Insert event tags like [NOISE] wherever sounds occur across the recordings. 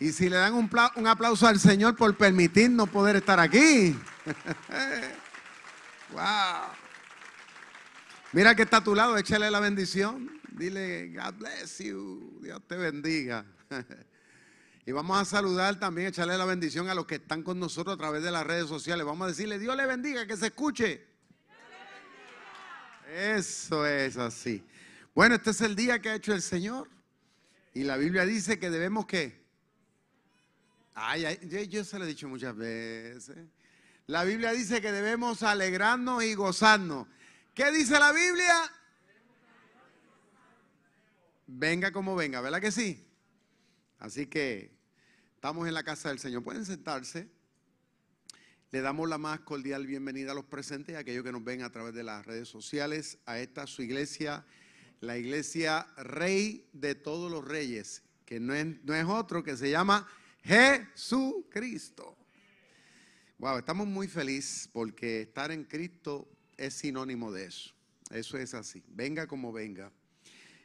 Y si le dan un, aplauso al Señor por permitirnos poder estar aquí. [LAUGHS] wow. Mira que está a tu lado, échale la bendición. Dile, God bless you. Dios te bendiga. [LAUGHS] y vamos a saludar también, echarle la bendición a los que están con nosotros a través de las redes sociales. Vamos a decirle, Dios le bendiga, que se escuche. Eso es así. Bueno, este es el día que ha hecho el Señor. Y la Biblia dice que debemos que Ay, yo, se lo he dicho muchas veces. La Biblia dice que debemos alegrarnos y gozarnos. ¿Qué dice la Biblia? Venga como venga, ¿verdad que sí? Así que estamos en la casa del Señor. Pueden sentarse. Le damos la más cordial bienvenida a los presentes y a aquellos que nos ven a través de las redes sociales a esta su iglesia, la iglesia Rey de todos los Reyes, que no es, no es otro que se llama Jesucristo. Wow, estamos muy felices porque estar en Cristo es sinónimo de eso. Eso es así. Venga como venga.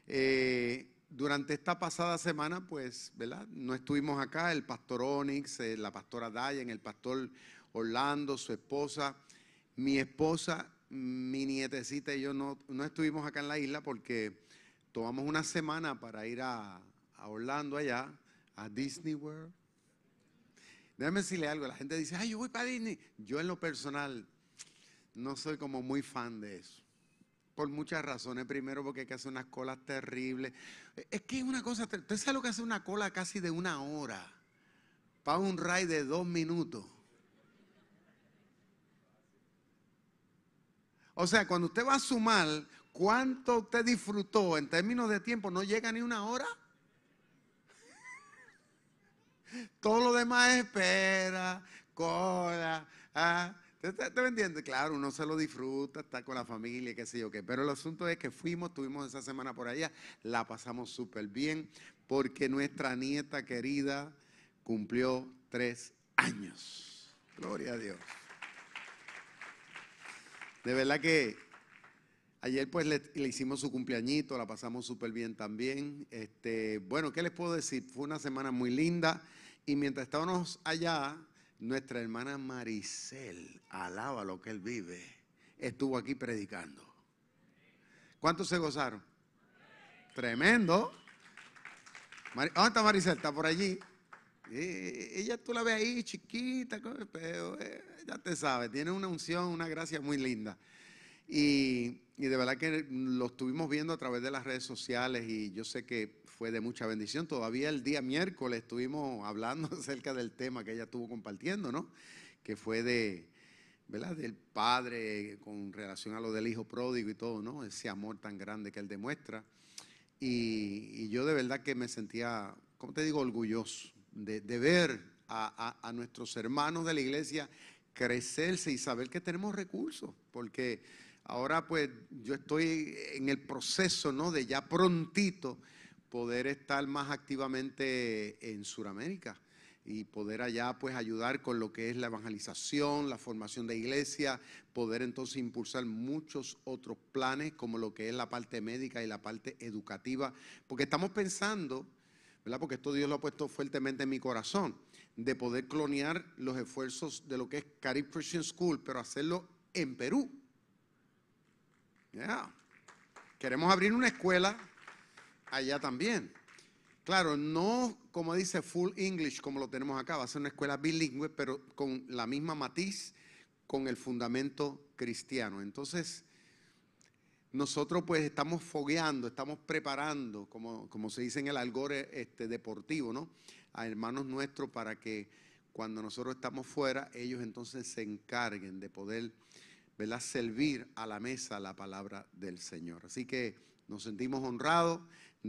Eh, durante esta pasada semana, pues, ¿verdad? No estuvimos acá, el pastor Onyx, eh, la pastora Dayan, el pastor Orlando, su esposa, mi esposa, mi nietecita y yo no, no estuvimos acá en la isla porque tomamos una semana para ir a, a Orlando allá, a Disney World. Déjame decirle algo, la gente dice, ay, yo voy para Disney. Yo en lo personal no soy como muy fan de eso. Por muchas razones. Primero porque hay que hacer unas colas terribles. Es que es una cosa, ¿usted sabe lo que hace una cola casi de una hora? Para un ride de dos minutos. O sea, cuando usted va a sumar cuánto usted disfrutó en términos de tiempo, no llega ni una hora. Todo lo demás es espera, cola. ¿ah? ¿Te, me entiendes? Claro, uno se lo disfruta, está con la familia, qué sé yo qué. Pero el asunto es que fuimos, tuvimos esa semana por allá, la pasamos súper bien, porque nuestra nieta querida cumplió tres años. Gloria a Dios. De verdad que ayer pues le, hicimos su cumpleañito, la pasamos súper bien también. Este, bueno, ¿qué les puedo decir? Fue una semana muy linda. Y mientras estábamos allá, nuestra hermana Maricel, alaba lo que él vive, estuvo aquí predicando. ¿Cuántos se gozaron? Tremendo. ¿Dónde está Maricel? Está por allí. ella tú la ves ahí chiquita, pero eh, ya te sabes, tiene una unción, una gracia muy linda. Y, y, de verdad que lo estuvimos viendo a través de las redes sociales y yo sé que fue de mucha bendición. Todavía el día miércoles estuvimos hablando [LAUGHS] acerca del tema que ella estuvo compartiendo, ¿no? Que fue de, ¿verdad? Del padre con relación a lo del hijo pródigo y todo, ¿no? Ese amor tan grande que él demuestra. Y, yo de verdad que me sentía, ¿cómo te digo?, orgulloso de, ver a, a, nuestros hermanos de la iglesia crecerse y saber que tenemos recursos, porque ahora pues yo estoy en el proceso, ¿no? De ya prontito poder estar más activamente en Sudamérica y poder allá pues ayudar con lo que es la evangelización, la formación de iglesia, poder entonces impulsar muchos otros planes como lo que es la parte médica y la parte educativa, porque estamos pensando, ¿verdad? Porque esto Dios lo ha puesto fuertemente en mi corazón, de poder clonear los esfuerzos de lo que es Carib Christian School, pero hacerlo en Perú. Queremos abrir una escuela allá también. Claro, no como dice full English como lo tenemos acá, va a ser una escuela bilingüe, pero con la misma matiz, con el fundamento cristiano. Entonces, nosotros pues estamos fogueando, estamos preparando, como, como se dice en el algore este, deportivo, ¿no? A hermanos nuestros para que cuando nosotros estamos fuera, ellos entonces se encarguen de poder ¿verdad? Servir a la mesa la palabra del Señor. Así que nos sentimos honrados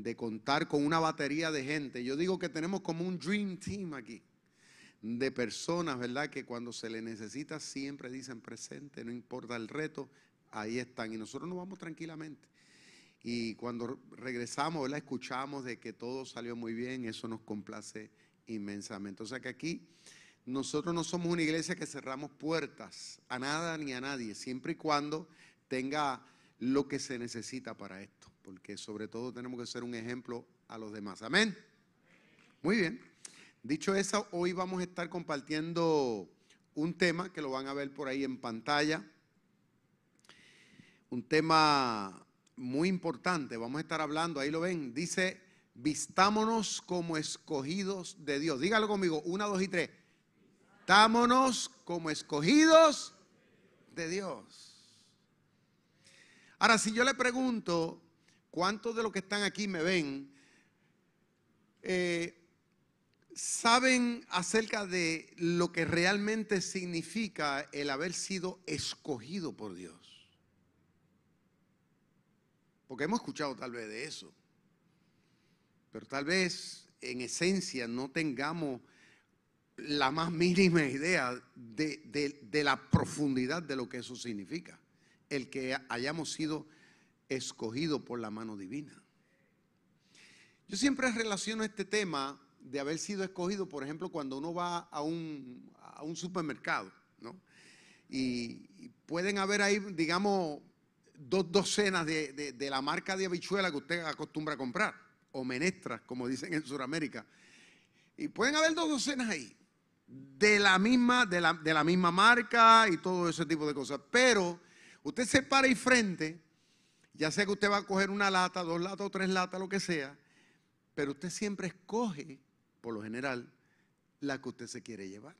de contar con una batería de gente. Yo digo que tenemos como un dream team aquí de personas, ¿verdad? Que cuando se le necesita siempre dicen presente, no importa el reto, ahí están. Y nosotros nos vamos tranquilamente. Y cuando regresamos, ¿verdad? Escuchamos de que todo salió muy bien, eso nos complace inmensamente. O sea que aquí nosotros no somos una iglesia que cerramos puertas a nada ni a nadie, siempre y cuando tenga lo que se necesita para esto, porque sobre todo tenemos que ser un ejemplo a los demás. Amén. Muy bien. Dicho eso, hoy vamos a estar compartiendo un tema que lo van a ver por ahí en pantalla. Un tema muy importante. Vamos a estar hablando, ahí lo ven. Dice, vistámonos como escogidos de Dios. Dígalo conmigo, una, dos y tres. Vistámonos como escogidos de Dios. Ahora, si yo le pregunto, ¿cuántos de los que están aquí me ven? Eh, saben acerca de lo que realmente significa el haber sido escogido por Dios. Porque hemos escuchado tal vez de eso. Pero tal vez en esencia no tengamos la más mínima idea de, de, la profundidad de lo que eso significa. El que hayamos sido escogidos por la mano divina. Yo siempre relaciono este tema de haber sido escogido, por ejemplo, cuando uno va a un, a un supermercado, ¿no? Y, pueden haber ahí, digamos, dos docenas de, de, la marca de habichuela que usted acostumbra a comprar, o menestras, como dicen en Sudamérica. Y pueden haber dos docenas ahí, de la misma, de la, de la misma marca y todo ese tipo de cosas. Pero usted se para ahí frente, ya sea que usted va a coger una lata, dos latas o tres latas, lo que sea, pero usted siempre escoge por lo general, la que usted se quiere llevar.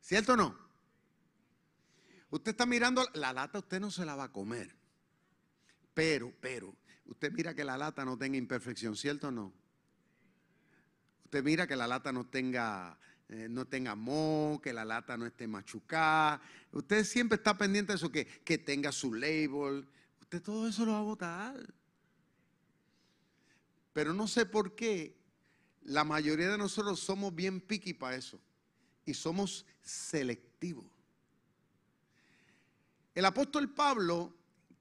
¿Cierto o no? Usted está mirando la lata, usted no se la va a comer. Pero, pero, usted mira que la lata no tenga imperfección, ¿cierto o no? Usted mira que la lata no tenga, eh, no tenga que la lata no esté machucada. Usted siempre está pendiente de eso, que, que tenga su label. Todo eso lo va a votar. Pero no sé por qué la mayoría de nosotros somos bien piqui para eso y somos selectivos. El apóstol Pablo,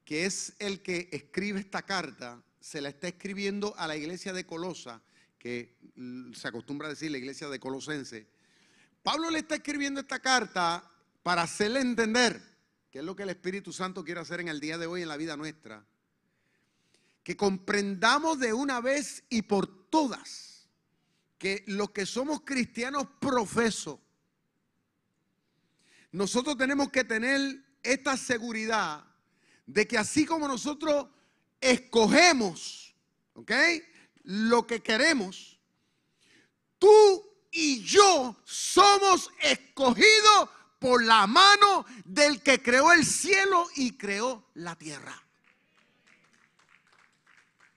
que es el que escribe esta carta, se la está escribiendo a la iglesia de Colosa, que se acostumbra a decir la iglesia de Colosense. Pablo le está escribiendo esta carta para hacerle entender, que es lo que el Espíritu Santo quiere hacer en el día de hoy en la vida nuestra, que comprendamos de una vez y por todas que los que somos cristianos profesos, nosotros tenemos que tener esta seguridad de que así como nosotros escogemos, ¿ok? Lo que queremos, tú y yo somos escogidos por la mano del que creó el cielo y creó la tierra.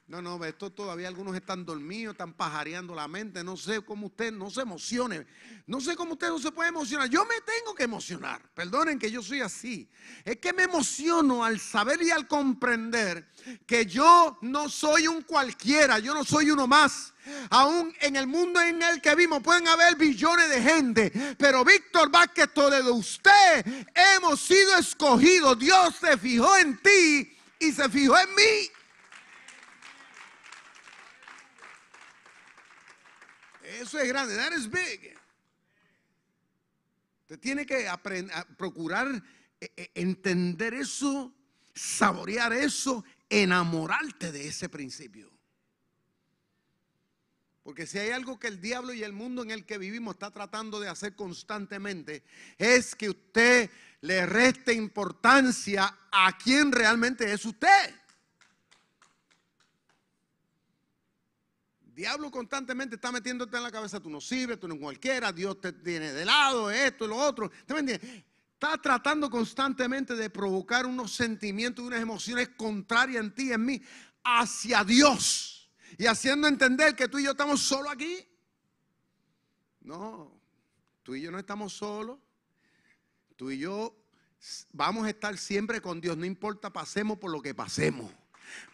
No, no, esto todavía algunos están dormidos, están pajareando la mente. No sé cómo usted no se emocione. No sé cómo usted no se puede emocionar. Yo me tengo que emocionar. Perdonen que yo soy así. Es que me emociono al saber y al comprender que yo no soy un cualquiera. Yo no soy uno más. Aún en el mundo en el que vimos pueden haber billones de gente. Pero Víctor Vázquez de usted hemos sido escogidos. Dios se fijó en ti y se fijó en mí. Eso es grande. That is big. Usted tiene que aprender, procurar eh, eh, entender eso, saborear eso, enamorarte de ese principio. Porque si hay algo que el diablo y el mundo en el que vivimos está tratando de hacer constantemente, es que usted le reste importancia a quien realmente es usted. Diablo constantemente está metiéndote en la cabeza, tú no sirves, tú no cualquiera, Dios te tiene de lado, esto y lo otro. Está tratando constantemente de provocar unos sentimientos y unas emociones contrarias en ti en mí hacia Dios. Y haciendo entender que tú y yo estamos solo aquí. No, tú y yo no estamos solos. Tú y yo vamos a estar siempre con Dios, no importa pasemos por lo que pasemos.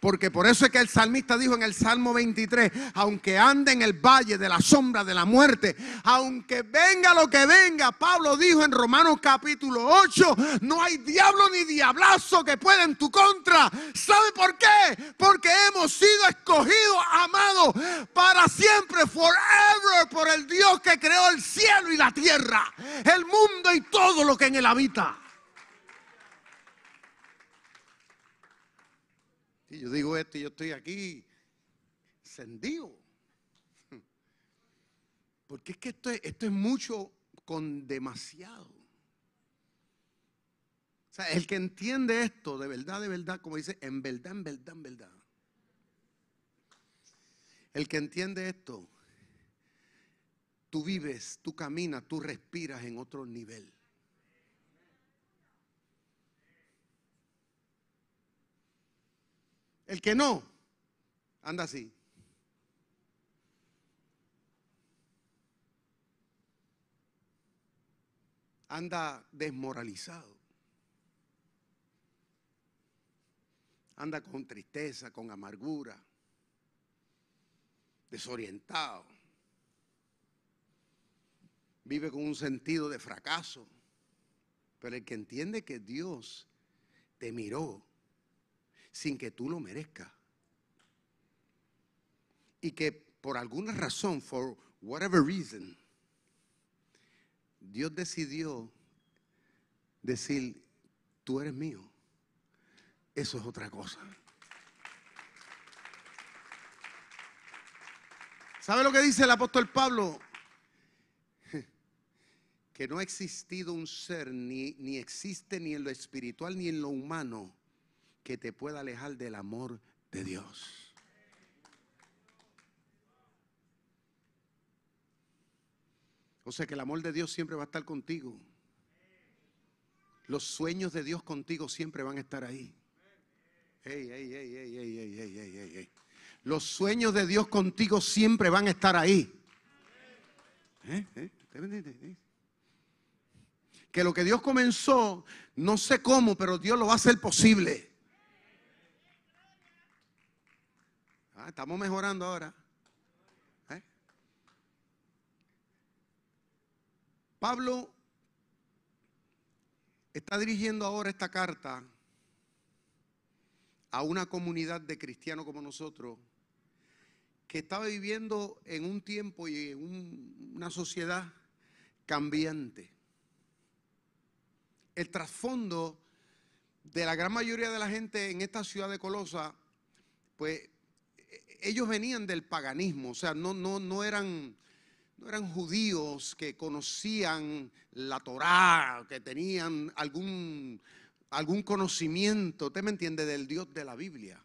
Porque por eso es que el salmista dijo en el Salmo 23, aunque ande en el valle de la sombra de la muerte, aunque venga lo que venga, Pablo dijo en Romanos capítulo 8, no hay diablo ni diablazo que pueda en tu contra. ¿Sabe por qué? Porque hemos sido escogidos, amados, para siempre, forever, por el Dios que creó el cielo y la tierra, el mundo y todo lo que en él habita. Y yo digo esto y yo estoy aquí encendido. [LAUGHS] Porque es que esto es, esto es mucho con demasiado. O sea, el que entiende esto de verdad, de verdad, como dice, en verdad, en verdad, en verdad. El que entiende esto, tú vives, tú caminas, tú respiras en otro nivel. El que no, anda así. Anda desmoralizado. Anda con tristeza, con amargura, desorientado. Vive con un sentido de fracaso. Pero el que entiende que Dios te miró sin que tú lo merezcas. Y que por alguna razón, for whatever reason, Dios decidió decir, tú eres mío. Eso es otra cosa. ¿Sabe lo que dice el apóstol Pablo? [LAUGHS] Que no ha existido un ser, ni, ni existe ni en lo espiritual ni en lo humano, que te pueda alejar del amor de Dios. O sea que el amor de Dios siempre va a estar contigo. Los sueños de Dios contigo siempre van a estar ahí. Los sueños de Dios contigo siempre van a estar ahí. ¿Eh? ¿Eh? Que lo que Dios comenzó, no sé cómo, pero Dios lo va a hacer posible. Ah, estamos mejorando ahora. ¿Eh? Pablo está dirigiendo ahora esta carta a una comunidad de cristianos como nosotros que estaba viviendo en un tiempo y en una sociedad cambiante. El trasfondo de la gran mayoría de la gente en esta ciudad de Colosa, pues ellos venían del paganismo, o sea, no, no, no, eran, no eran judíos que conocían la Torá, que tenían algún, algún conocimiento, ¿usted me entiende?, del Dios de la Biblia.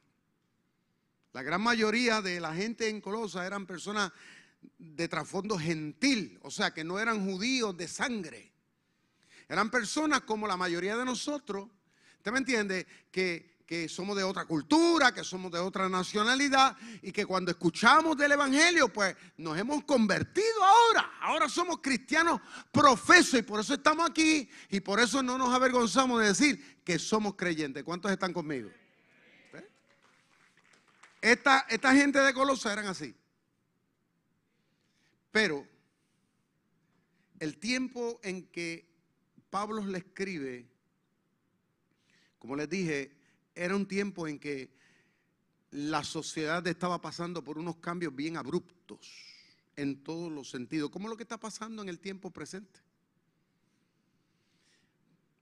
La gran mayoría de la gente en Colosa eran personas de trasfondo gentil, o sea, que no eran judíos de sangre. Eran personas como la mayoría de nosotros, ¿usted me entiende?, que que somos de otra cultura, que somos de otra nacionalidad y que cuando escuchamos del Evangelio, pues nos hemos convertido ahora. Ahora somos cristianos profesos y por eso estamos aquí y por eso no nos avergonzamos de decir que somos creyentes. ¿Cuántos están conmigo? ¿Eh? Esta, esta gente de Colosa eran así. Pero el tiempo en que Pablo le escribe, como les dije, era un tiempo en que la sociedad estaba pasando por unos cambios bien abruptos en todos los sentidos, como lo que está pasando en el tiempo presente.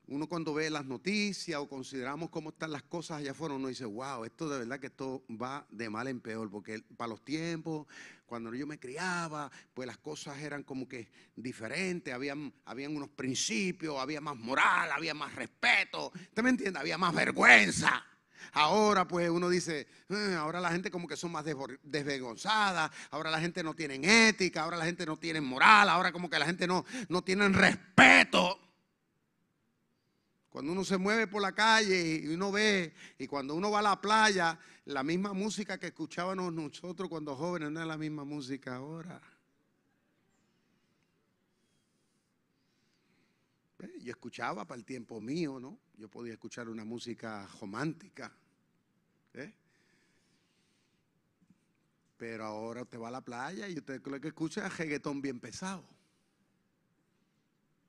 Uno cuando ve las noticias o consideramos cómo están las cosas allá afuera, uno dice, wow, esto de verdad que esto va de mal en peor, porque para los tiempos, cuando yo me criaba, pues las cosas eran como que diferentes, habían, habían unos principios, había más moral, había más respeto, ¿usted me entiende? Había más vergüenza. Ahora pues uno dice, eh, ahora la gente como que son más desvergonzadas, ahora la gente no tiene ética, ahora la gente no tiene moral, ahora como que la gente no, no tiene respeto. Cuando uno se mueve por la calle y uno ve, y cuando uno va a la playa, la misma música que escuchábamos nosotros cuando jóvenes no es la misma música ahora. yo escuchaba para el tiempo mío, ¿no? Yo podía escuchar una música romántica. ¿eh? Pero ahora usted va a la playa y usted lo que escucha es reggaetón bien pesado.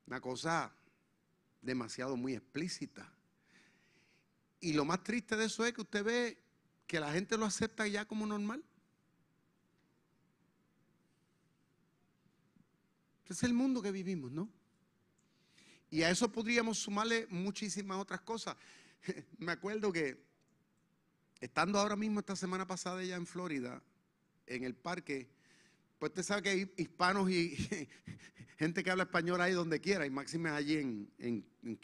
Una cosa demasiado muy explícita. Y lo más triste de eso es que usted ve que la gente lo acepta ya como normal. es el mundo que vivimos, ¿no? Y a eso podríamos sumarle muchísimas otras cosas. [LAUGHS] Me acuerdo que estando ahora mismo esta semana pasada ya en Florida, en el parque, pues usted sabe que hay hispanos y [LAUGHS] gente que habla español ahí donde quiera, y máxime allí en, en, en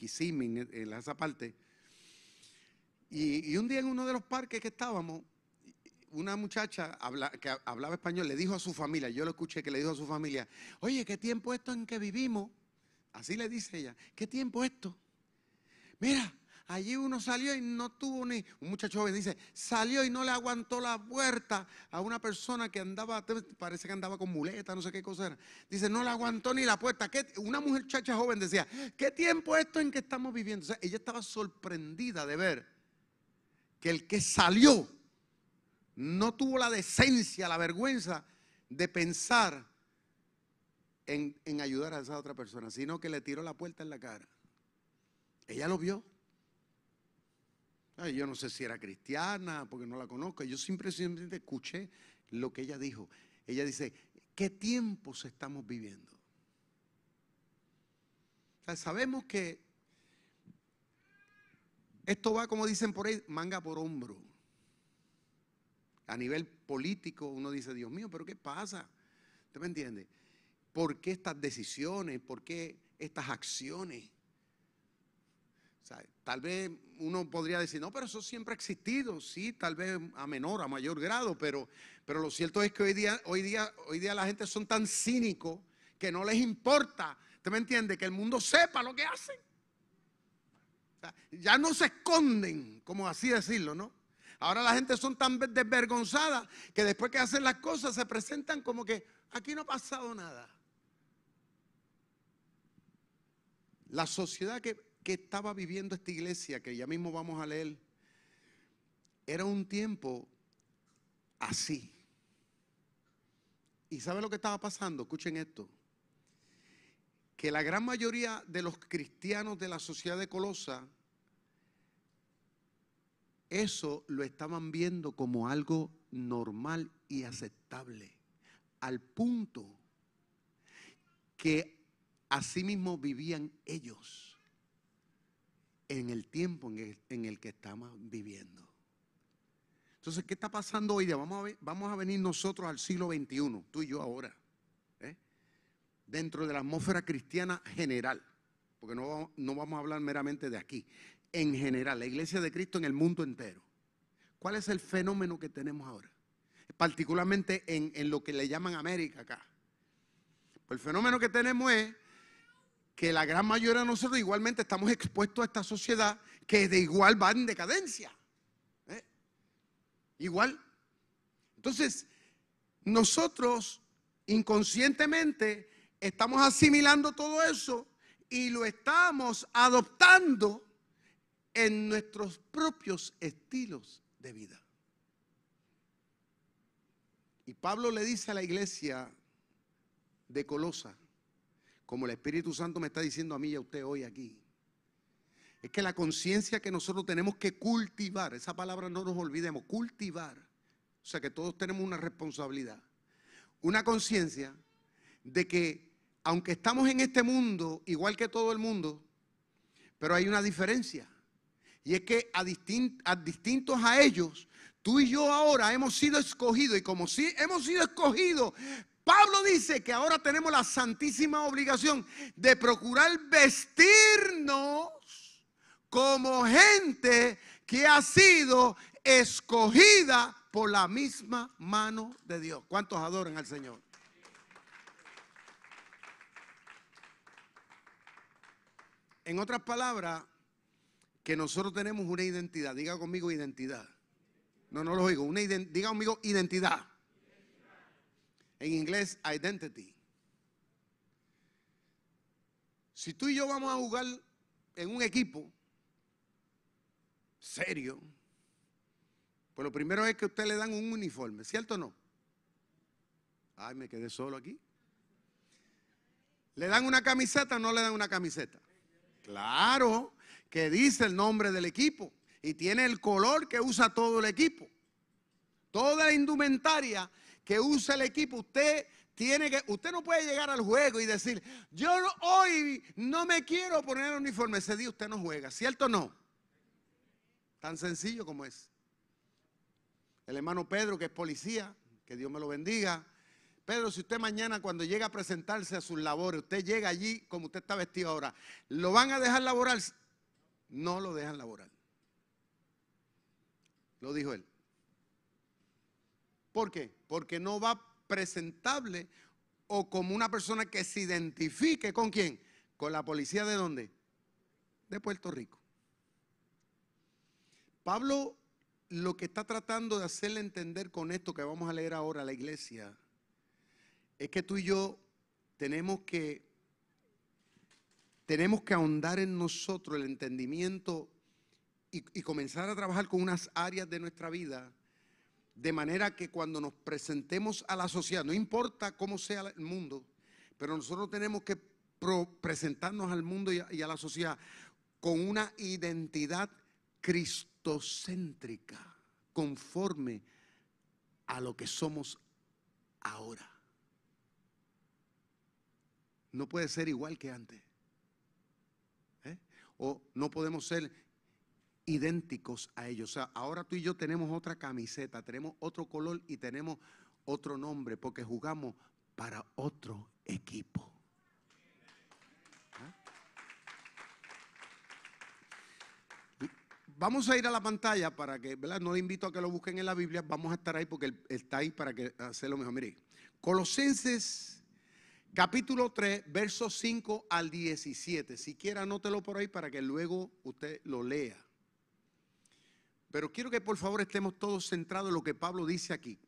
en, esa parte. Y, un día en uno de los parques que estábamos, una muchacha que hablaba español le dijo a su familia, yo lo escuché que le dijo a su familia, oye, ¿qué tiempo esto en que vivimos? Así le dice ella, ¿qué tiempo esto? Mira, allí uno salió y no tuvo ni, un muchacho joven dice, salió y no le aguantó la puerta a una persona que andaba, parece que andaba con muleta, no sé qué cosa era. Dice, no le aguantó ni la puerta. Una muchacha joven decía, ¿qué tiempo esto en que estamos viviendo? Ella estaba sorprendida de ver que el que salió no tuvo la decencia, la vergüenza de pensar en, ayudar a esa otra persona, sino que le tiró la puerta en la cara. Ella lo vio. Yo no sé si era cristiana, porque no la conozco. Yo simplemente escuché lo que ella dijo. Ella dice, ¿qué tiempos estamos viviendo? sabemos que esto va, como dicen por ahí, manga por hombro a nivel político uno dice, Dios mío, pero ¿qué pasa? ¿Usted me entiende? ¿Por qué estas decisiones? ¿Por qué estas acciones? Tal vez uno podría decir, no, pero eso siempre ha existido, sí, tal vez a menor, a mayor grado, pero, pero lo cierto es que hoy día, hoy, día, hoy día la gente son tan cínicos que no les importa, ¿usted me entiende? Que el mundo sepa lo que hacen. ya no se esconden, como así decirlo, ¿no? Ahora la gente son tan desvergonzada que después que hacen las cosas se presentan como que aquí no ha pasado nada. La sociedad que, que estaba viviendo esta iglesia, que ya mismo vamos a leer, era un tiempo así. ¿Y sabe lo que estaba pasando? Escuchen esto. Que la gran mayoría de los cristianos de la sociedad de Colosa eso lo estaban viendo como algo normal y aceptable, al punto que asimismo vivían ellos en el tiempo en el, que estamos viviendo. Entonces, ¿qué está pasando hoy? Vamos a, venir nosotros al siglo XXI, tú y yo ahora, ¿eh? dentro de la atmósfera cristiana general, porque no vamos a hablar meramente de aquí en general, la iglesia de Cristo en el mundo entero. ¿Cuál es el fenómeno que tenemos ahora? Particularmente en, lo que le llaman América acá. Pues el fenómeno que tenemos es que la gran mayoría de nosotros igualmente estamos expuestos a esta sociedad que de igual va en decadencia. ¿eh? Igual. Entonces, nosotros inconscientemente estamos asimilando todo eso y lo estamos adoptando en nuestros propios estilos de vida. Y Pablo le dice a la iglesia de Colosa, como el Espíritu Santo me está diciendo a mí y a usted hoy aquí, es que la conciencia que nosotros tenemos que cultivar, esa palabra no nos olvidemos, cultivar, o sea que todos tenemos una responsabilidad, una conciencia de que aunque estamos en este mundo, igual que todo el mundo, pero hay una diferencia. Y es que a, distintos a ellos, tú y yo ahora hemos sido escogidos. Y como si hemos sido escogidos, Pablo dice que ahora tenemos la santísima obligación de procurar vestirnos como gente que ha sido escogida por la misma mano de Dios. ¿Cuántos adoran al Señor? En otras palabras, que nosotros tenemos una identidad. Diga conmigo identidad. No, no lo digo. Una diga conmigo identidad. En inglés, identity. Si tú y yo vamos a jugar en un equipo serio, pues lo primero es que usted le dan un uniforme, ¿cierto o no? Ay, me quedé solo aquí. ¿Le dan una camiseta o no le dan una camiseta? Claro, que dice el nombre del equipo y tiene el color que usa todo el equipo. Toda la indumentaria que usa el equipo, usted tiene que, usted no puede llegar al juego y decir, yo hoy no me quiero poner uniforme. Ese día usted no juega, ¿cierto o no? Tan sencillo como es. El hermano Pedro, que es policía, que Dios me lo bendiga. Pedro, si usted mañana cuando llega a presentarse a sus labores, usted llega allí como usted está vestido ahora, ¿lo van a dejar laborar? No lo dejan laborar. Lo dijo él. ¿Por qué? Porque no va presentable o como una persona que se identifique con quién? Con la policía de dónde? De Puerto Rico. Pablo lo que está tratando de hacerle entender con esto que vamos a leer ahora a la iglesia es que tú y yo tenemos que tenemos que ahondar en nosotros el entendimiento y, y comenzar a trabajar con unas áreas de nuestra vida de manera que cuando nos presentemos a la sociedad, no importa cómo sea el mundo, pero nosotros tenemos que presentarnos al mundo y a, la sociedad con una identidad cristocéntrica, conforme a lo que somos ahora. No puede ser igual que antes. ¿eh? O no podemos ser idénticos a ellos. O sea, ahora tú y yo tenemos otra camiseta, tenemos otro color y tenemos otro nombre porque jugamos para otro equipo. ¿Ah? Vamos a ir a la pantalla para que, ¿verdad? No le invito a que lo busquen en la Biblia, vamos a estar ahí porque está ahí para que lo mejor. Mire, Colosenses capítulo 3, versos 5 al 17. Si quiere, anótelo por ahí para que luego usted lo lea. Pero quiero que por favor estemos todos centrados en lo que Pablo dice aquí.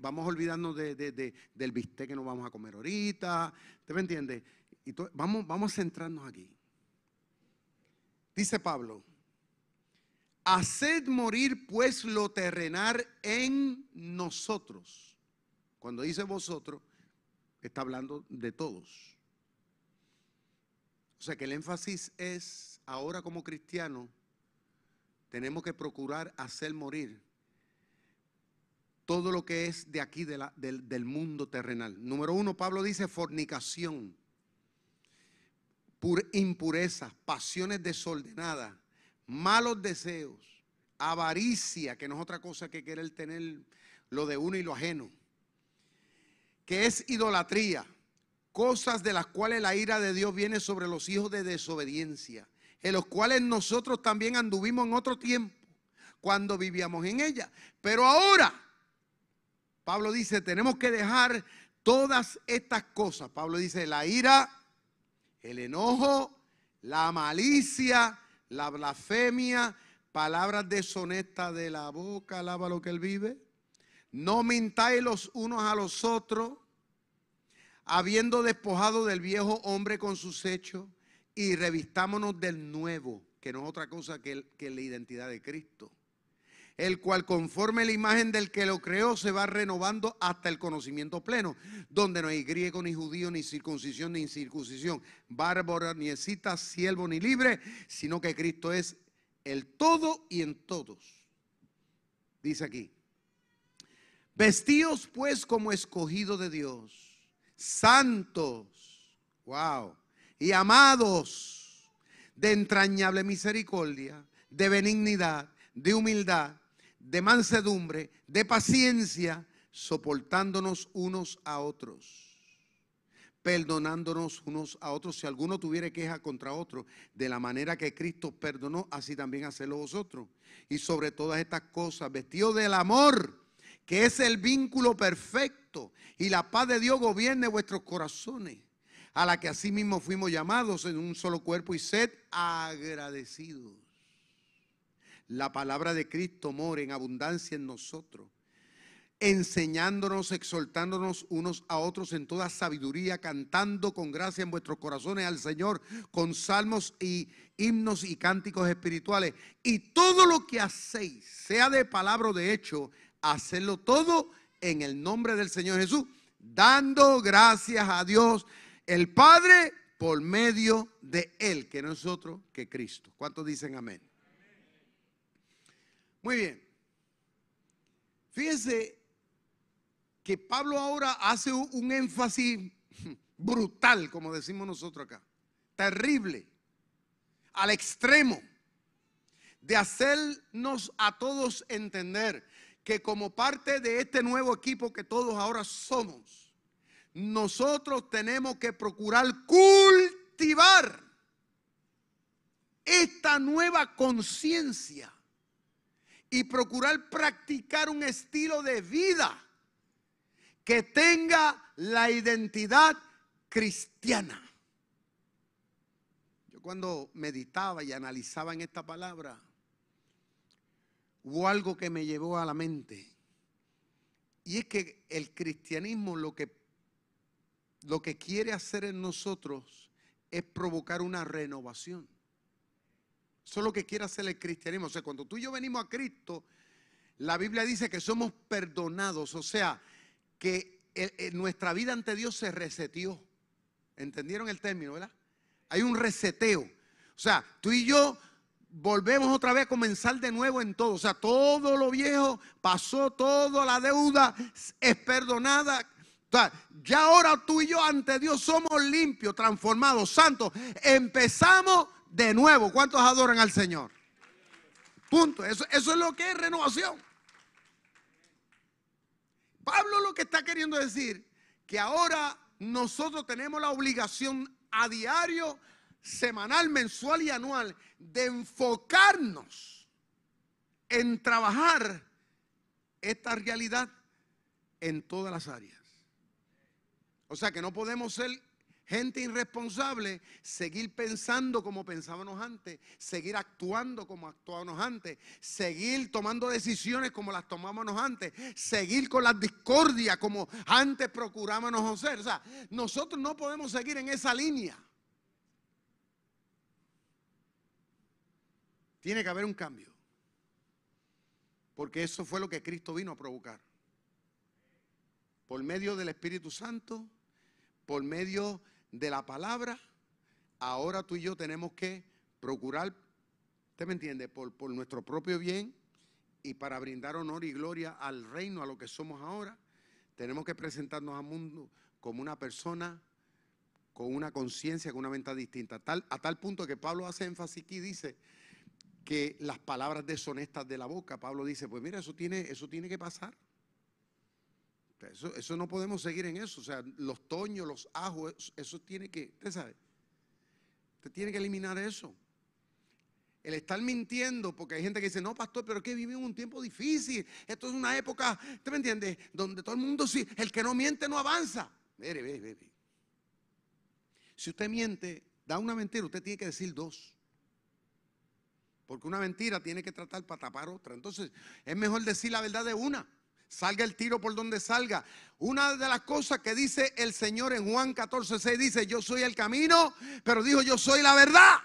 Vamos a olvidarnos del bistec que nos vamos a comer ahorita. ¿Usted me entiende? Vamos, vamos a centrarnos aquí. Dice Pablo, haced morir pues lo terrenal en nosotros. Cuando dice vosotros, está hablando de todos. O sea que el énfasis es ahora como cristiano tenemos que procurar hacer morir todo lo que es de aquí, del, mundo terrenal. Número uno, Pablo dice fornicación, impureza, pasiones desordenadas, malos deseos, avaricia, que no es otra cosa que querer tener lo de uno y lo ajeno, que es idolatría, cosas de las cuales la ira de Dios viene sobre los hijos de desobediencia en los cuales nosotros también anduvimos en otro tiempo, cuando vivíamos en ella. Pero ahora, Pablo dice, tenemos que dejar todas estas cosas. Pablo dice, la ira, el enojo, la malicia, la blasfemia, palabras deshonestas de la boca, alaba lo que él vive. No mintáis los unos a los otros, habiendo despojado del viejo hombre con sus hechos y revistámonos del nuevo, que no es otra cosa que, la identidad de Cristo. El cual conforme la imagen del que lo creó se va renovando hasta el conocimiento pleno, donde no hay griego ni judío, ni circuncisión ni incircuncisión, bárbaro, ni escita, siervo ni libre, sino que Cristo es el todo y en todos. Dice aquí, vestíos pues como escogido de Dios, santos, wow y amados de entrañable misericordia, de benignidad, de humildad, de mansedumbre, de paciencia, soportándonos unos a otros perdonándonos unos a otros si alguno tuviera queja contra otro, de la manera que Cristo perdonó, así también hacerlo vosotros. Y sobre todas estas cosas, vestido del amor, que es el vínculo perfecto, y la paz de Dios gobierne vuestros corazones a la que asimismo fuimos llamados en un solo cuerpo y sed agradecidos. La palabra de Cristo mora en abundancia en nosotros. enseñándonos, exhortándonos unos a otros en toda sabiduría, cantando con gracia en vuestros corazones al Señor, con salmos y himnos y cánticos espirituales. Y todo lo que hacéis, sea de palabra o de hecho, hacedlo todo en el nombre del Señor Jesús, dando gracias a Dios el Padre por medio de Él, que no es otro que Cristo. ¿Cuántos dicen amén? Muy bien. Fíjense que Pablo ahora hace un énfasis [LAUGHS] brutal, como decimos nosotros acá, terrible, al extremo, de hacernos a todos entender que como parte de este nuevo equipo que todos ahora somos, nosotros tenemos que procurar cultivar esta nueva conciencia y procurar practicar un estilo de vida que tenga la identidad cristiana. Yo cuando meditaba y analizaba en esta palabra, hubo algo que me llevó a la mente. Y es que el cristianismo lo que, lo que quiere hacer en nosotros es provocar una renovación. Eso es lo que quiere hacer el cristianismo. O sea, cuando tú y yo venimos a Cristo, la Biblia dice que somos perdonados. O sea, que nuestra vida ante Dios se reseteó. ¿Entendieron el término, verdad? Hay un reseteo. O sea, tú y yo volvemos otra vez a comenzar de nuevo en todo. O sea, todo lo viejo pasó, toda la deuda es perdonada. Ya ahora tú y yo ante Dios somos limpios, transformados, santos. Empezamos de nuevo. ¿Cuántos adoran al Señor? Punto. Eso, eso es lo que es renovación. Pablo lo que está queriendo decir, que ahora nosotros tenemos la obligación a diario, semanal, mensual y anual de enfocarnos en trabajar esta realidad en todas las áreas. O sea que no podemos ser gente irresponsable, seguir pensando como pensábamos antes, seguir actuando como actuábamos antes, seguir tomando decisiones como las tomábamos antes, seguir con las discordias como antes procurábamos hacer. O sea, nosotros no podemos seguir en esa línea. Tiene que haber un cambio. Porque eso fue lo que Cristo vino a provocar. Por medio del Espíritu Santo, por medio de la palabra, ahora tú y yo tenemos que procurar, ¿usted me entiende? Por, nuestro propio bien y para brindar honor y gloria al reino, a lo que somos ahora, tenemos que presentarnos al mundo como una persona con una conciencia, con una mente distinta. A tal punto que Pablo hace énfasis aquí, dice que las palabras deshonestas de la boca, Pablo dice, pues mira, eso tiene, eso tiene que pasar. Eso, no podemos seguir en eso. O sea, los toños, los ajos, eso, tiene que, usted sabe, usted tiene que eliminar eso. El estar mintiendo, porque hay gente que dice, no, pastor, pero que vivimos un tiempo difícil. Esto es una época, ¿usted me entiende? Donde todo el mundo, sí, el que no miente no avanza. Mire, ve, ve, Si usted miente, da una mentira, usted tiene que decir dos. Porque una mentira tiene que tratar para tapar otra. Entonces, es mejor decir la verdad de una salga el tiro por donde salga. Una de las cosas que dice el Señor en Juan 14, 6 dice, yo soy el camino, pero dijo, yo soy la verdad.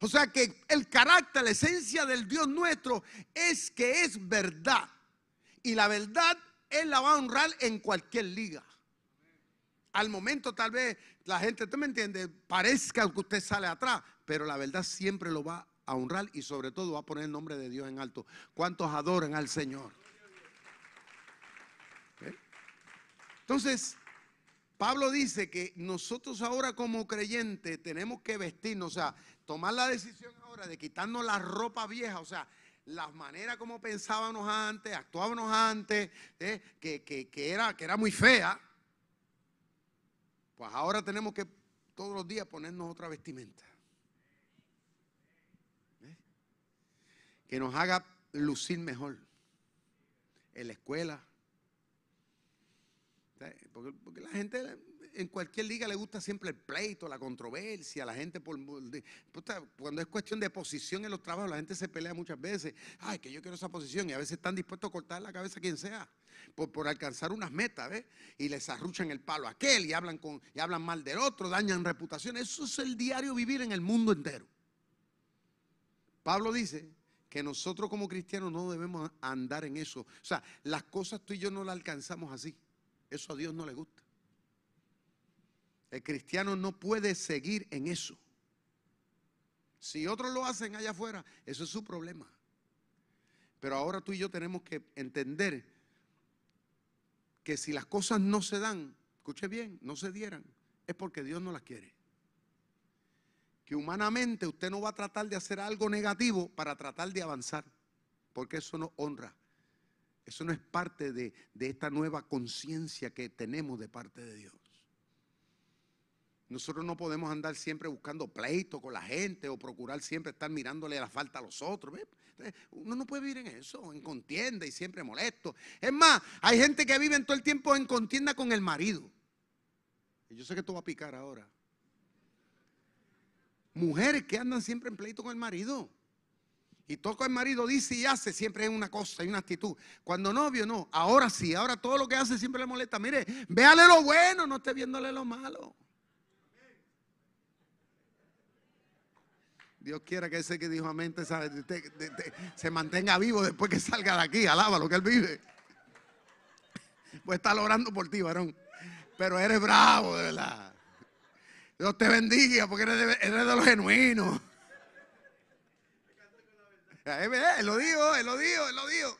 O sea que el carácter, la esencia del Dios nuestro es que es verdad. Y la verdad Él la va a honrar en cualquier liga. Al momento tal vez la gente, ¿usted me entiende? Parezca que usted sale atrás, pero la verdad siempre lo va a honrar y sobre todo va a poner el nombre de Dios en alto. ¿Cuántos adoran al Señor? Entonces, Pablo dice que nosotros ahora como creyentes tenemos que vestirnos, o sea, tomar la decisión ahora de quitarnos la ropa vieja, o sea, las maneras como pensábamos antes, actuábamos antes, eh, que, era, que era muy fea, pues ahora tenemos que todos los días ponernos otra vestimenta. ¿Eh? Que nos haga lucir mejor en la escuela, Porque, porque la gente en cualquier liga le gusta siempre el pleito, la controversia, la gente por, cuando es cuestión de posición en los trabajos, la gente se pelea muchas veces. Ay, que yo quiero esa posición y a veces están dispuestos a cortar la cabeza a quien sea por, por alcanzar unas metas. Y les arruchan el palo a aquel y hablan, con, y hablan mal del otro, dañan reputación. Eso es el diario vivir en el mundo entero. Pablo dice que nosotros como cristianos no debemos andar en eso. O sea, las cosas tú y yo no las alcanzamos así. Eso a Dios no le gusta. El cristiano no puede seguir en eso. Si otros lo hacen allá afuera, eso es su problema. Pero ahora tú y yo tenemos que entender que si las cosas no se dan, escuche bien, no se dieran, es porque Dios no las quiere. Que humanamente usted no va a tratar de hacer algo negativo para tratar de avanzar, porque eso no honra. Eso no es parte de, de esta nueva conciencia que tenemos de parte de Dios. Nosotros no podemos andar siempre buscando pleito con la gente o procurar siempre estar mirándole la falta a los otros. Uno no puede vivir en eso, en contienda y siempre molesto. Es más, hay gente que vive todo el tiempo en contienda con el marido. Y yo sé que esto va a picar ahora. Mujeres que andan siempre en pleito con el marido. Y todo el marido dice y hace siempre es una cosa y una actitud. Cuando novio, no. Ahora sí, ahora todo lo que hace siempre le molesta. Mire, véale lo bueno, no esté viéndole lo malo. Dios quiera que ese que dijo amén se mantenga vivo después que salga de aquí. Alaba lo que él vive. Pues está orando por ti, varón. Pero eres bravo, de verdad. Dios te bendiga porque eres de, eres de los genuinos. Él lo digo, él lo digo, él lo digo.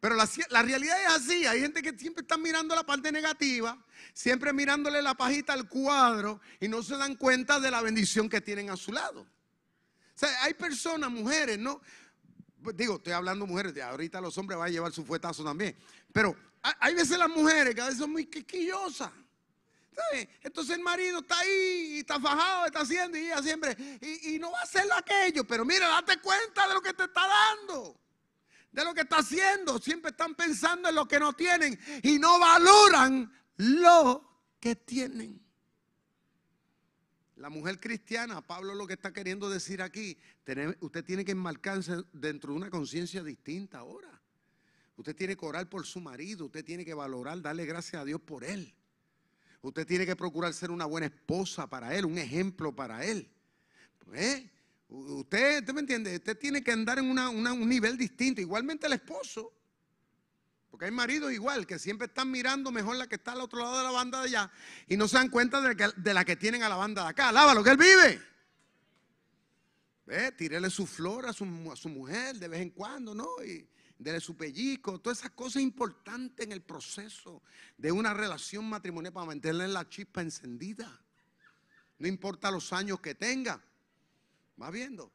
Pero la, la, realidad es así. Hay gente que siempre está mirando la parte negativa, siempre mirándole la pajita al cuadro y no se dan cuenta de la bendición que tienen a su lado. O sea, hay personas, mujeres, ¿no? Digo, estoy hablando mujeres, ahorita los hombres van a llevar su fuetazo también. Pero hay veces las mujeres que a veces son muy quisquillosas. Entonces el marido está ahí, está fajado, está haciendo y ella siempre, y, y no va a hacer aquello, pero mira, date cuenta de lo que te está dando de lo que está haciendo. Siempre están pensando en lo que no tienen y no valoran lo que tienen. La mujer cristiana, Pablo lo que está queriendo decir aquí, usted tiene que enmarcarse dentro de una conciencia distinta ahora. Usted tiene que orar por su marido, usted tiene que valorar, darle gracias a Dios por él. Usted tiene que procurar ser una buena esposa para él, un ejemplo para él. Pues, Usted, usted me entiende, usted tiene que andar en un nivel distinto, igualmente el esposo. Porque hay maridos igual, que siempre están mirando mejor la que está al otro lado de la banda de allá y no se dan cuenta de, la que tienen a la banda de acá. Alaba que él vive. ¿Ve? Tírele su flor a su, a su, mujer de vez en cuando, ¿no? Dele su pellizco, todas esas cosas importantes en el proceso de una relación matrimonial para mantenerle la chispa encendida. No importa los años que tenga. Va viendo.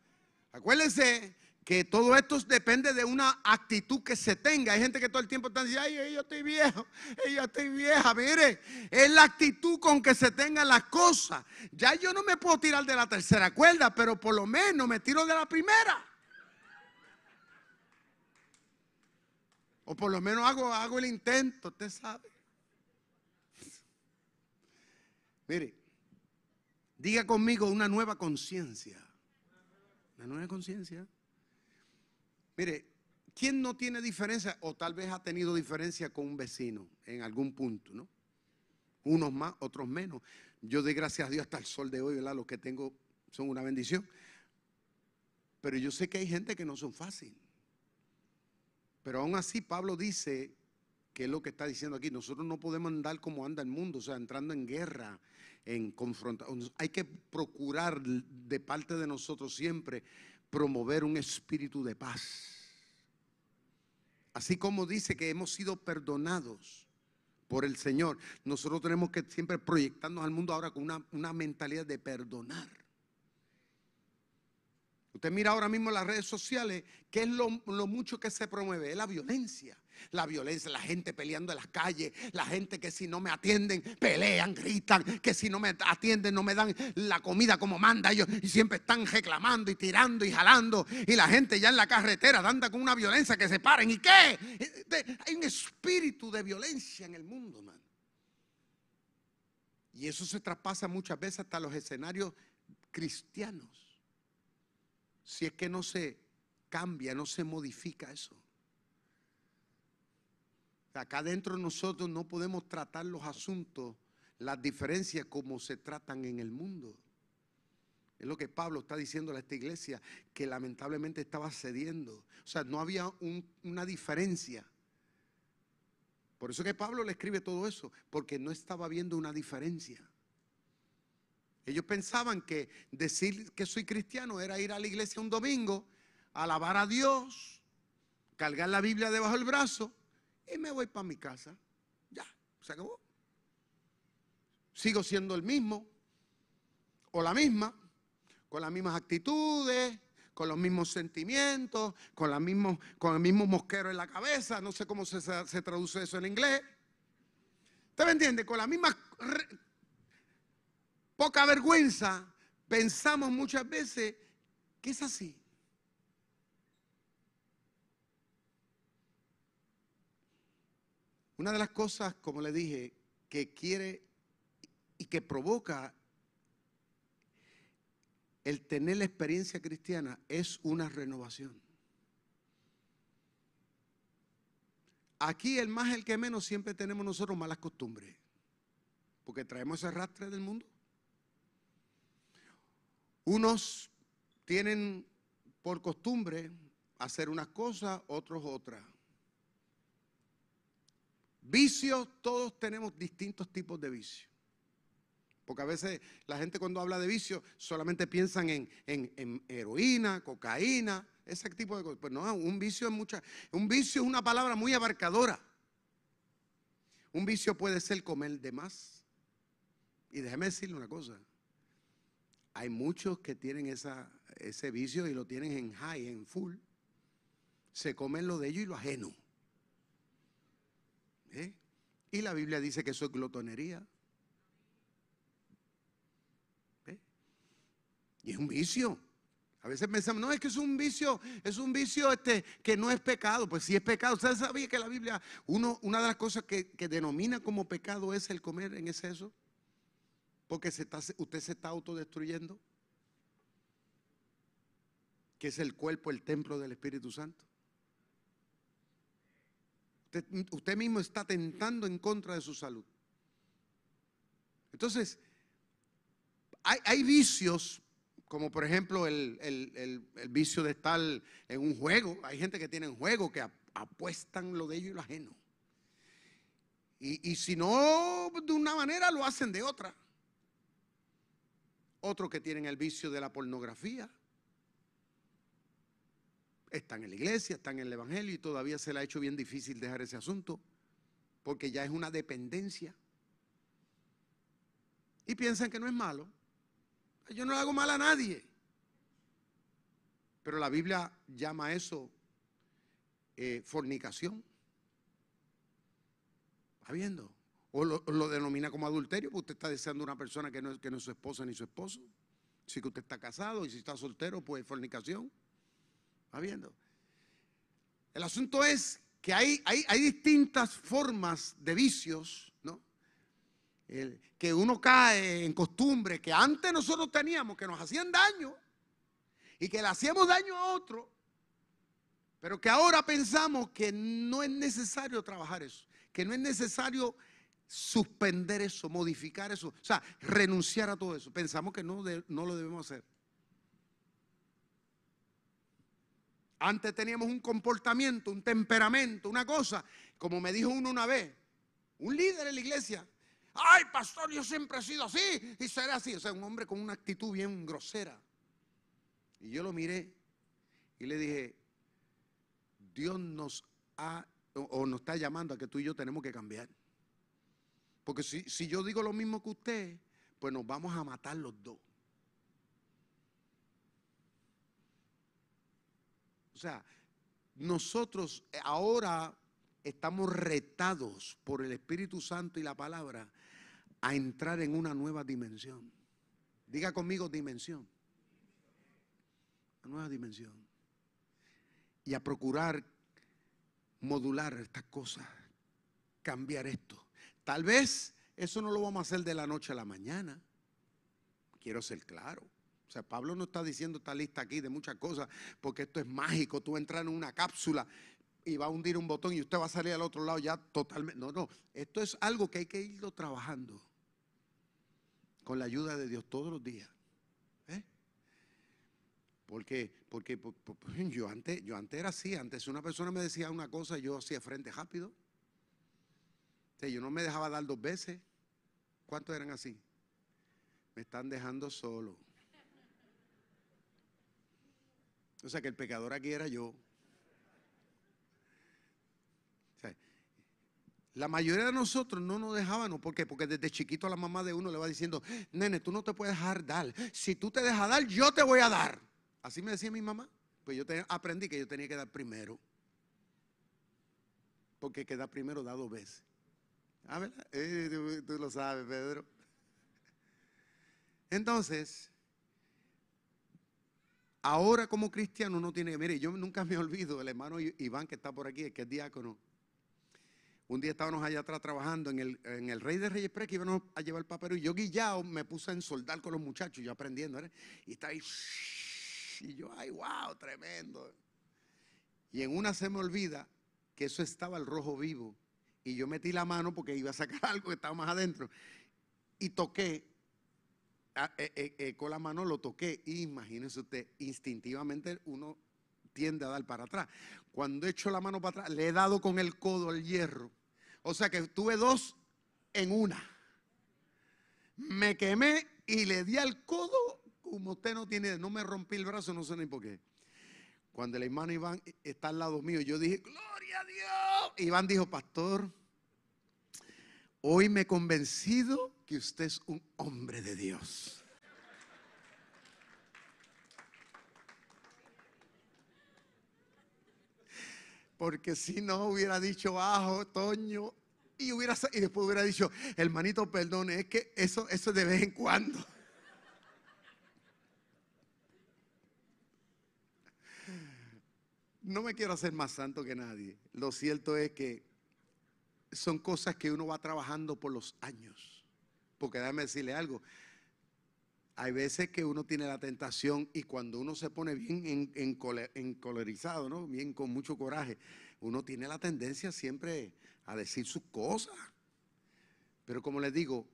Acuérdense que todo esto depende de una actitud que se tenga. Hay gente que todo el tiempo está diciendo, ay, yo estoy viejo, yo estoy vieja. Mire, es la actitud con que se tengan las cosas. Ya yo no me puedo tirar de la tercera cuerda, pero por lo menos me tiro de la primera. O por lo menos hago, hago el intento, usted sabe. Mire, diga conmigo una nueva conciencia. La nueva conciencia. Mire, ¿quién no tiene diferencia o tal vez ha tenido diferencia con un vecino en algún punto, no? Unos más, otros menos. Yo doy gracias a Dios hasta el sol de hoy, ¿verdad? Los que tengo son una bendición. Pero yo sé que hay gente que no son fáciles. Pero aún así Pablo dice que es lo que está diciendo aquí, nosotros no podemos andar como anda el mundo, o sea, entrando en guerra, en confrontación. Hay que procurar de parte de nosotros siempre promover un espíritu de paz. Así como dice que hemos sido perdonados por el Señor, nosotros tenemos que siempre proyectarnos al mundo ahora con una, una mentalidad de perdonar. Usted mira ahora mismo las redes sociales, ¿qué es lo, lo, mucho que se promueve? Es la violencia. La violencia, la gente peleando en las calles, la gente que si no me atienden, pelean, gritan, que si no me atienden, no me dan la comida como manda ellos, y siempre están reclamando y tirando y jalando, y la gente ya en la carretera anda con una violencia que se paren. ¿Y qué? Hay un espíritu de violencia en el mundo, man. Y eso se traspasa muchas veces hasta los escenarios cristianos si es que no se cambia, no se modifica eso. Acá dentro nosotros no podemos tratar los asuntos, las diferencias como se tratan en el mundo. Es lo que Pablo está diciendo a esta iglesia, que lamentablemente estaba cediendo. O sea, no había una diferencia. Por eso que Pablo le escribe todo eso, porque no estaba viendo una diferencia. Ellos pensaban que decir que soy cristiano era ir a la iglesia un domingo, alabar a Dios, cargar la Biblia debajo del brazo y me voy para mi casa. Ya, se acabó. Sigo siendo el mismo o la misma, con las mismas actitudes, con los mismos sentimientos, con, el mismo mosquero en la cabeza. No sé cómo se, se traduce eso en inglés. ¿Usted me entiende? Con la misma poca vergüenza, pensamos muchas veces que es así. Una de las cosas, como le dije, que quiere y que provoca el tener la experiencia cristiana es una renovación. Aquí el más, el que menos, siempre tenemos nosotros malas costumbres, porque traemos ese rastre del mundo. Unos tienen por costumbre hacer unas cosas, otros otras. Vicios, todos tenemos distintos tipos de vicios. Porque a veces la gente cuando habla de vicios solamente piensan en, heroína, cocaína, ese tipo de cosas. Pues no, un vicio es mucha. Un vicio es una palabra muy abarcadora. Un vicio puede ser comer de más. Y déjeme decirle una cosa. Hay muchos que tienen ese vicio y lo tienen en high, en full. Se comen lo de ellos y lo ajeno. ¿Eh? Y la Biblia dice que eso es glotonería. ¿Eh? Y es un vicio. A veces pensamos, no, es que es un vicio, es un vicio este, que no es pecado. Pues si es pecado, usted sabía que la Biblia, uno, una de las cosas que, que denomina como pecado es el comer en exceso. Porque se está, usted se está autodestruyendo. Que es el cuerpo, el templo del Espíritu Santo. Usted, mismo está tentando en contra de su salud. Entonces, hay, vicios, como por ejemplo el, vicio de estar en un juego. Hay gente que tiene un juego que apuestan lo de ellos y lo ajeno. Y, y si no de una manera, lo hacen de otra otros que tienen el vicio de la pornografía. Están en la iglesia, están en el Evangelio y todavía se le ha hecho bien difícil dejar ese asunto, porque ya es una dependencia. Y piensan que no es malo. Yo no le hago mal a nadie. Pero la Biblia llama eso eh, fornicación. ¿Está viendo? O lo, denomina como adulterio, porque usted está deseando una persona que no, es, que no es su esposa ni su esposo. Si que usted está casado y si está soltero, pues fornicación. ¿Va viendo? El asunto es que hay, hay, hay distintas formas de vicios, ¿no? que uno cae en costumbre que antes nosotros teníamos, que nos hacían daño y que le hacíamos daño a otro, pero que ahora pensamos que no es necesario trabajar eso, que no es necesario suspender eso, modificar eso, o sea, renunciar a todo eso. Pensamos que no, no lo debemos hacer. Antes teníamos un comportamiento, un temperamento, una cosa, como me dijo uno una vez, un líder en la iglesia. Ay, pastor, yo siempre he sido así y seré así. O sea, un hombre con una actitud bien grosera. Y yo lo miré y le dije, Dios nos ha o nos está llamando a que tú y yo tenemos que cambiar. Porque si, yo digo lo mismo que usted, pues nos vamos a matar los dos. O sea, nosotros ahora estamos retados por el Espíritu Santo y la palabra a entrar en una nueva dimensión. Diga conmigo dimensión. Una nueva dimensión. Y a procurar modular estas cosas, cambiar esto. Tal vez eso no lo vamos a hacer de la noche a la mañana. Quiero ser claro. O sea, Pablo no está diciendo esta lista aquí de muchas cosas, porque esto es mágico. Tú entras en una cápsula y va a hundir un botón y usted va a salir al otro lado ya totalmente. No, no. Esto es algo que hay que irlo trabajando con la ayuda de Dios todos los días. ¿eh? Porque, porque, yo, antes, yo antes era así. Antes una persona me decía una cosa, yo hacía frente rápido. Yo no me dejaba dar dos veces. ¿Cuántos eran así? Me están dejando solo. O sea que el pecador aquí era yo. la mayoría de nosotros no nos dejábamos. ¿Por qué? Porque desde chiquito la mamá de uno le va diciendo, nene, tú no te puedes dejar dar. Si tú te dejas dar, yo te voy a dar. Así me decía mi mamá. Pues yo aprendí que yo tenía que dar primero. Porque que dar primero da dos veces. Ah, ¿verdad? Eh, tú lo sabes, Pedro. Entonces, Ahora como cristiano uno tiene, mire, yo nunca me olvido el hermano Iván que está por aquí, que es diácono. Un día estábamos allá atrás trabajando en el, en el Rey de Reyes Pre, que íbamos a llevar el papero, y yo guillado me puse a ensoldar con los muchachos, yo aprendiendo, ¿eh? y está ahí, y yo, ay, wow, tremendo. Y en una se me olvida que eso estaba el rojo vivo, y yo metí la mano porque iba a sacar [LAUGHS] algo que estaba más adentro, y toqué, Ah, eh, eh, eh, con la mano lo toqué. Imagínese usted, instintivamente uno tiende a dar para atrás. Cuando echo la mano para atrás, le he dado con el codo al hierro. O sea que tuve dos en una. Me quemé y le di al codo, como usted no tiene, no me rompí el brazo, no sé ni por qué. Cuando el hermano Iván está al lado mío, yo dije, gloria a Dios. Iván dijo, pastor, hoy me he convencido que usted es un hombre de Dios. Porque si no hubiera dicho bajo, Toño, y, hubiera, y después hubiera dicho, hermanito, perdone, es que eso, eso de vez en cuando. No me quiero hacer más santo que nadie. Lo cierto es que son cosas que uno va trabajando por los años. Porque déjame decirle algo. Hay veces que uno tiene la tentación y cuando uno se pone bien encolerizado, ¿no? bien con mucho coraje, uno tiene la tendencia siempre a decir sus cosas. Pero como les digo,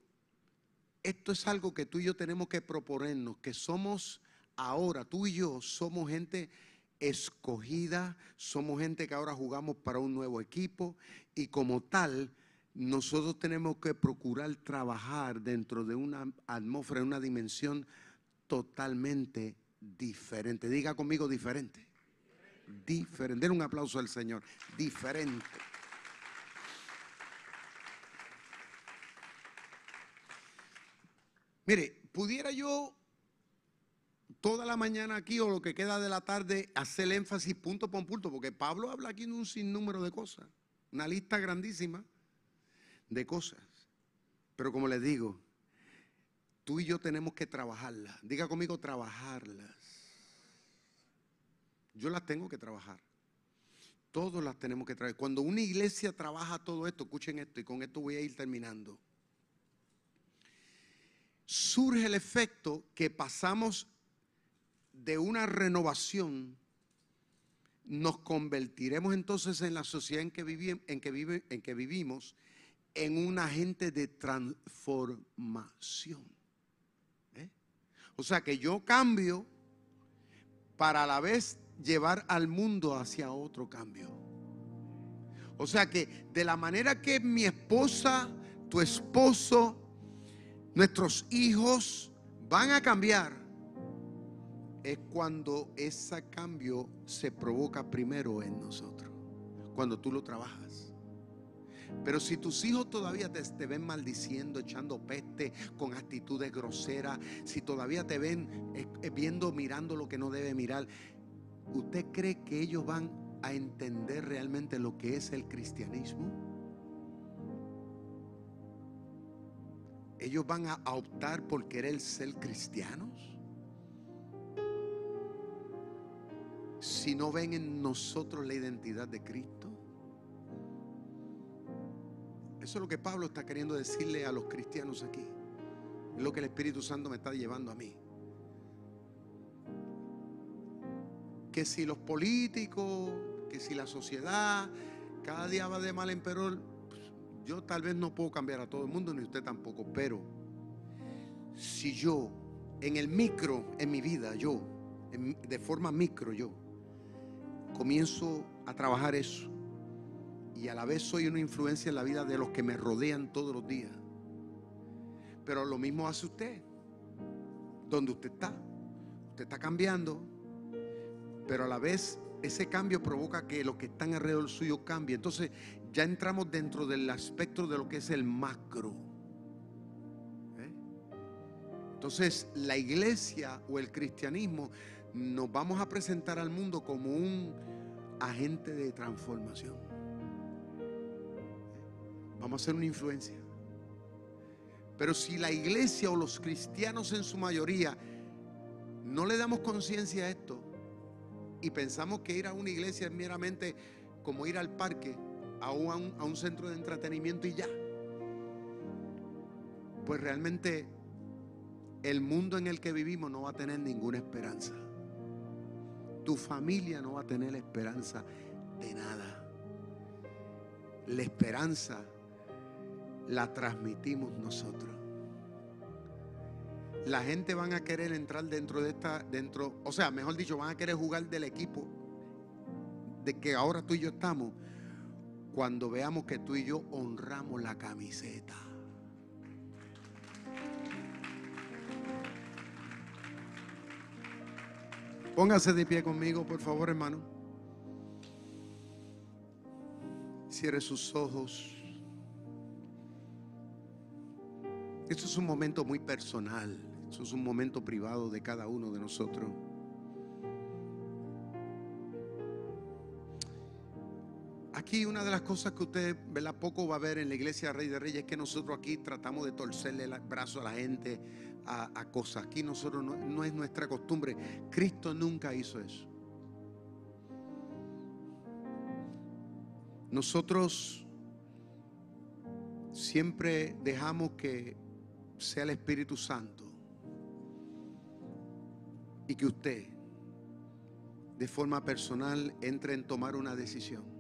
esto es algo que tú y yo tenemos que proponernos, que somos ahora, tú y yo somos gente escogida, somos gente que ahora jugamos para un nuevo equipo y como tal nosotros tenemos que procurar trabajar dentro de una atmósfera, una dimensión totalmente diferente. Diga conmigo diferente. Diferente. Den un aplauso al Señor. Diferente. Mire, pudiera yo toda la mañana aquí o lo que queda de la tarde hacer énfasis punto por punto, porque Pablo habla aquí en un sinnúmero de cosas, una lista grandísima de cosas. Pero como les digo, tú y yo tenemos que trabajarlas. Diga conmigo, trabajarlas. Yo las tengo que trabajar. Todos las tenemos que trabajar. Cuando una iglesia trabaja todo esto, escuchen esto y con esto voy a ir terminando. Surge el efecto que pasamos de una renovación, nos convertiremos entonces en la sociedad en que, en que, vive, en que vivimos en un agente de transformación. ¿eh? O sea que yo cambio para a la vez llevar al mundo hacia otro cambio. O sea que de la manera que mi esposa, tu esposo, nuestros hijos van a cambiar, es cuando ese cambio se provoca primero en nosotros, cuando tú lo trabajas. Pero si tus hijos todavía te, ven maldiciendo, echando peste, con actitudes groseras, si todavía te ven eh, eh, viendo, mirando lo que no debe mirar, ¿usted cree que ellos van a entender realmente lo que es el cristianismo? ¿Ellos van a optar por querer ser cristianos? Si no ven en nosotros la identidad de Cristo. Eso es lo que Pablo está queriendo decirle a los cristianos aquí. Es lo que el Espíritu Santo me está llevando a mí. Que si los políticos, que si la sociedad cada día va de mal en peor, pues, yo tal vez no puedo cambiar a todo el mundo, ni usted tampoco, pero si yo, en el micro, en mi vida, yo, de forma micro, yo, comienzo a trabajar eso, y a la vez soy una influencia en la vida de los que me rodean todos los días. Pero lo mismo hace usted, donde usted está. Usted está cambiando, pero a la vez ese cambio provoca que los que están alrededor suyo cambien. Entonces ya entramos dentro del aspecto de lo que es el macro. ¿eh? Entonces la iglesia o el cristianismo nos vamos a presentar al mundo como un agente de transformación. Vamos a ser una influencia. Pero si la iglesia o los cristianos en su mayoría no le damos conciencia a esto y pensamos que ir a una iglesia es meramente como ir al parque, a un, a un centro de entretenimiento y ya, pues realmente el mundo en el que vivimos no va a tener ninguna esperanza. Tu familia no va a tener esperanza de nada. La esperanza la transmitimos nosotros. La gente van a querer entrar dentro de esta, dentro, o sea, mejor dicho, van a querer jugar del equipo de que ahora tú y yo estamos cuando veamos que tú y yo honramos la camiseta. Póngase de pie conmigo, por favor, hermano. Cierre sus ojos. Esto es un momento muy personal. Esto es un momento privado de cada uno de nosotros. Aquí una de las cosas que usted ¿verdad? poco va a ver en la iglesia Rey de Reyes es que nosotros aquí tratamos de torcerle el brazo a la gente a, cosas. Aquí nosotros no, no es nuestra costumbre. Cristo nunca hizo eso. Nosotros siempre dejamos que sea el Espíritu Santo y que usted de forma personal entre en tomar una decisión.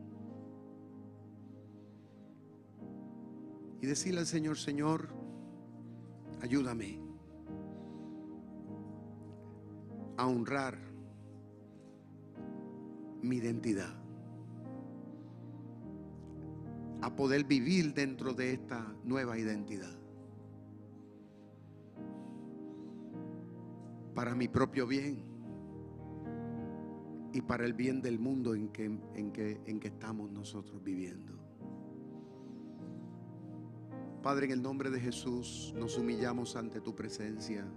Y decirle al Señor, Señor, ayúdame a honrar mi identidad, a poder vivir dentro de esta nueva identidad. para mi propio bien y para el bien del mundo en que, en que, en que estamos nosotros viviendo. Padre, en el nombre de Jesús nos humillamos ante tu presencia.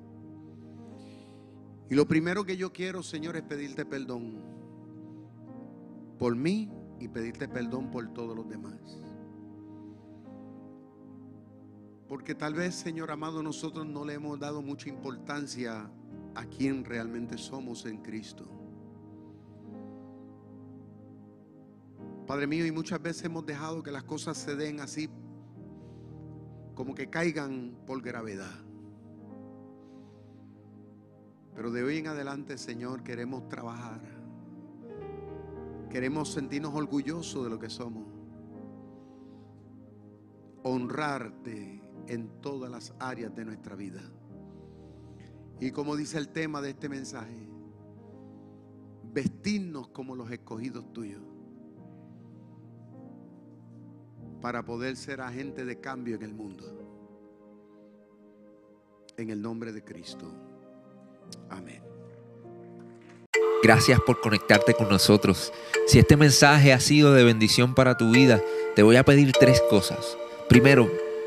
Y lo primero que yo quiero, Señor, es pedirte perdón por mí y pedirte perdón por todos los demás. Porque tal vez, Señor amado, nosotros no le hemos dado mucha importancia a quien realmente somos en Cristo. Padre mío, y muchas veces hemos dejado que las cosas se den así, como que caigan por gravedad. Pero de hoy en adelante, Señor, queremos trabajar. Queremos sentirnos orgullosos de lo que somos. Honrarte en todas las áreas de nuestra vida. Y como dice el tema de este mensaje, vestirnos como los escogidos tuyos para poder ser agente de cambio en el mundo. En el nombre de Cristo. Amén. Gracias por conectarte con nosotros. Si este mensaje ha sido de bendición para tu vida, te voy a pedir tres cosas. Primero,